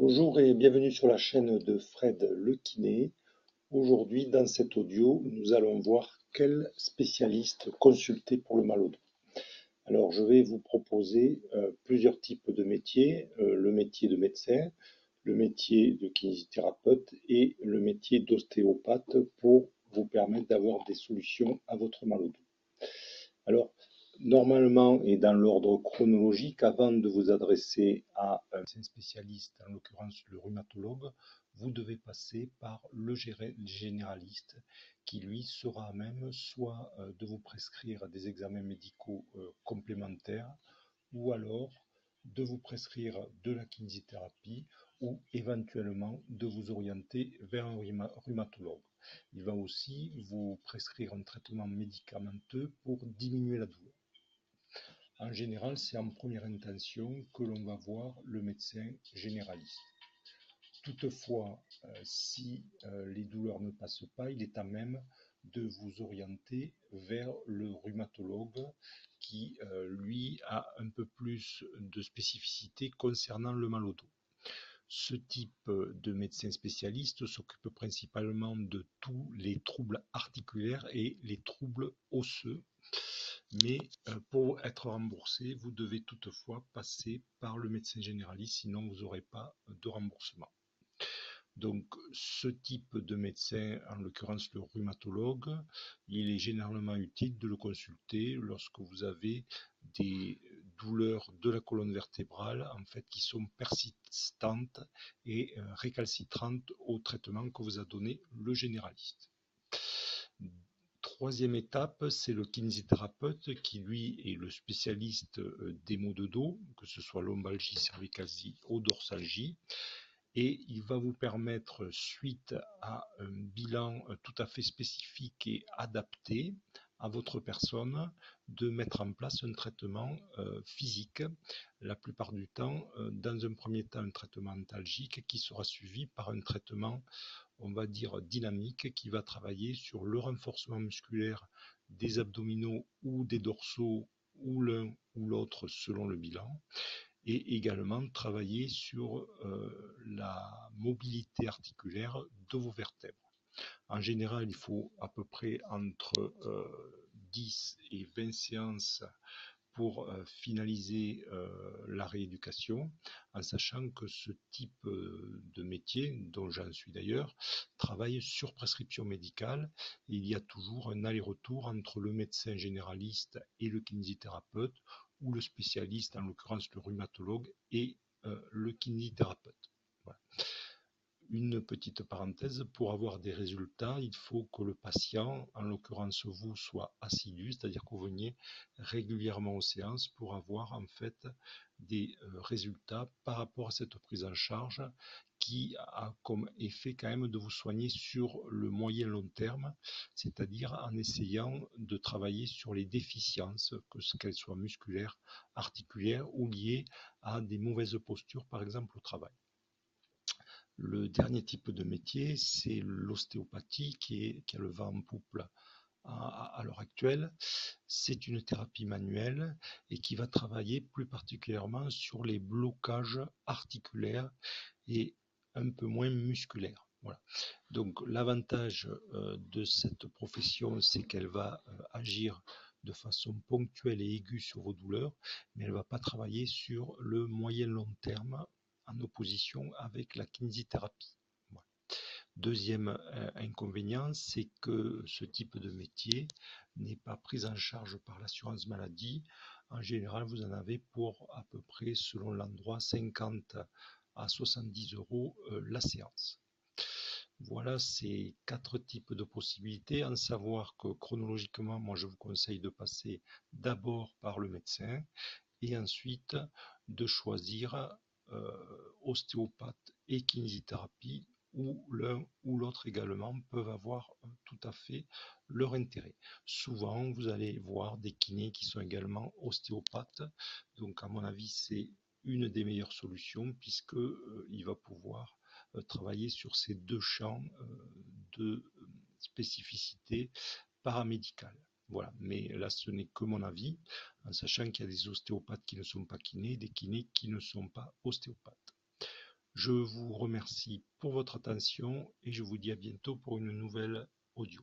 Bonjour et bienvenue sur la chaîne de Fred Le Kiné. Aujourd'hui, dans cet audio, nous allons voir quel spécialiste consulter pour le mal au dos. Alors, je vais vous proposer euh, plusieurs types de métiers, euh, le métier de médecin, le métier de kinésithérapeute et le métier d'ostéopathe pour vous permettre d'avoir des solutions à votre mal au dos. Alors, normalement et dans l'ordre chronologique, avant de vous adresser à un spécialiste, en l'occurrence le rhumatologue, vous devez passer par le généraliste qui lui sera à même soit euh, de vous prescrire des examens médicaux euh, complémentaires ou alors de vous prescrire de la kinésithérapie ou éventuellement de vous orienter vers un rhumatologue. Il va aussi vous prescrire un traitement médicamenteux pour diminuer la douleur. En général, c'est en première intention que l'on va voir le médecin généraliste. Toutefois, euh, si euh, les douleurs ne passent pas, il est à même de vous orienter vers le rhumatologue qui, euh, lui, a un peu plus de spécificité concernant le mal au dos. Ce type de médecin spécialiste s'occupe principalement de tous les troubles articulaires et les troubles osseux mais euh, pour être remboursé, vous devez toutefois passer par le médecin généraliste, sinon vous n'aurez pas de remboursement. Donc ce type de médecin, en l'occurrence le rhumatologue, il est généralement utile de le consulter lorsque vous avez des douleurs de la colonne vertébrale en fait qui sont persistantes et euh, récalcitrantes au traitement que vous a donné le généraliste. Troisième étape, c'est le kinésithérapeute qui, lui, est le spécialiste euh, des maux de dos, que ce soit lombalgie, cervicalgie ou dorsalgie. Et il va vous permettre, suite à un bilan euh, tout à fait spécifique et adapté à votre personne, de mettre en place un traitement euh, physique, la plupart du temps, dans un premier temps, un traitement antalgique qui sera suivi par un traitement on va dire dynamique qui va travailler sur le renforcement musculaire des abdominaux ou des dorsaux ou l'un ou l'autre selon le bilan et également travailler sur euh, la mobilité articulaire de vos vertèbres. En général, il faut à peu près entre 10 euh, et 20 séances pour euh, finaliser euh, la rééducation, en sachant que ce type euh, de métier, dont j'en suis d'ailleurs, travaille sur prescription médicale. Il y a toujours un aller-retour entre le médecin généraliste et le kinésithérapeute, ou le spécialiste, en l'occurrence le rhumatologue, et le kinésithérapeute. Une petite parenthèse, pour avoir des résultats, il faut que le patient, en l'occurrence vous, soit assidu, c'est-à-dire que vous veniez régulièrement aux séances pour avoir en fait des euh, résultats par rapport à cette prise en charge qui a comme effet quand même de vous soigner sur le moyen long terme, c'est-à-dire en essayant de travailler sur les déficiences, que qu'elles soient musculaires, articulaires ou liées à des mauvaises postures, par exemple au travail. Le dernier type de métier, c'est l'ostéopathie qui, a le vent en poupe à, l'heure actuelle. C'est une thérapie manuelle et qui va travailler plus particulièrement sur les blocages articulaires et un peu moins musculaires. Voilà. Donc l'avantage euh, de cette profession, c'est qu'elle va euh, agir de façon ponctuelle et aiguë sur vos douleurs, mais elle ne va pas travailler sur le moyen long terme en opposition avec la kinésithérapie. Deuxième euh, inconvénient, c'est que ce type de métier n'est pas pris en charge par l'assurance maladie. En général, vous en avez pour à peu près, selon l'endroit, 50 à 70 euros euh, la séance. Voilà ces quatre types de possibilités, en savoir que chronologiquement, moi je vous conseille de passer d'abord par le médecin et ensuite de choisir ostéopathe et kinésithérapie, où l'un ou l'autre également peuvent avoir euh, tout à fait leur intérêt. Souvent, vous allez voir des kinés qui sont également ostéopathes. Donc, à mon avis, c'est une des meilleures solutions puisque euh, il va pouvoir travailler sur ces deux champs de spécificité paramédicale. Voilà, mais là ce n'est que mon avis, en sachant qu'il y a des ostéopathes qui ne sont pas kinés, des kinés qui ne sont pas ostéopathes. Je vous remercie pour votre attention et je vous dis à bientôt pour une nouvelle audio.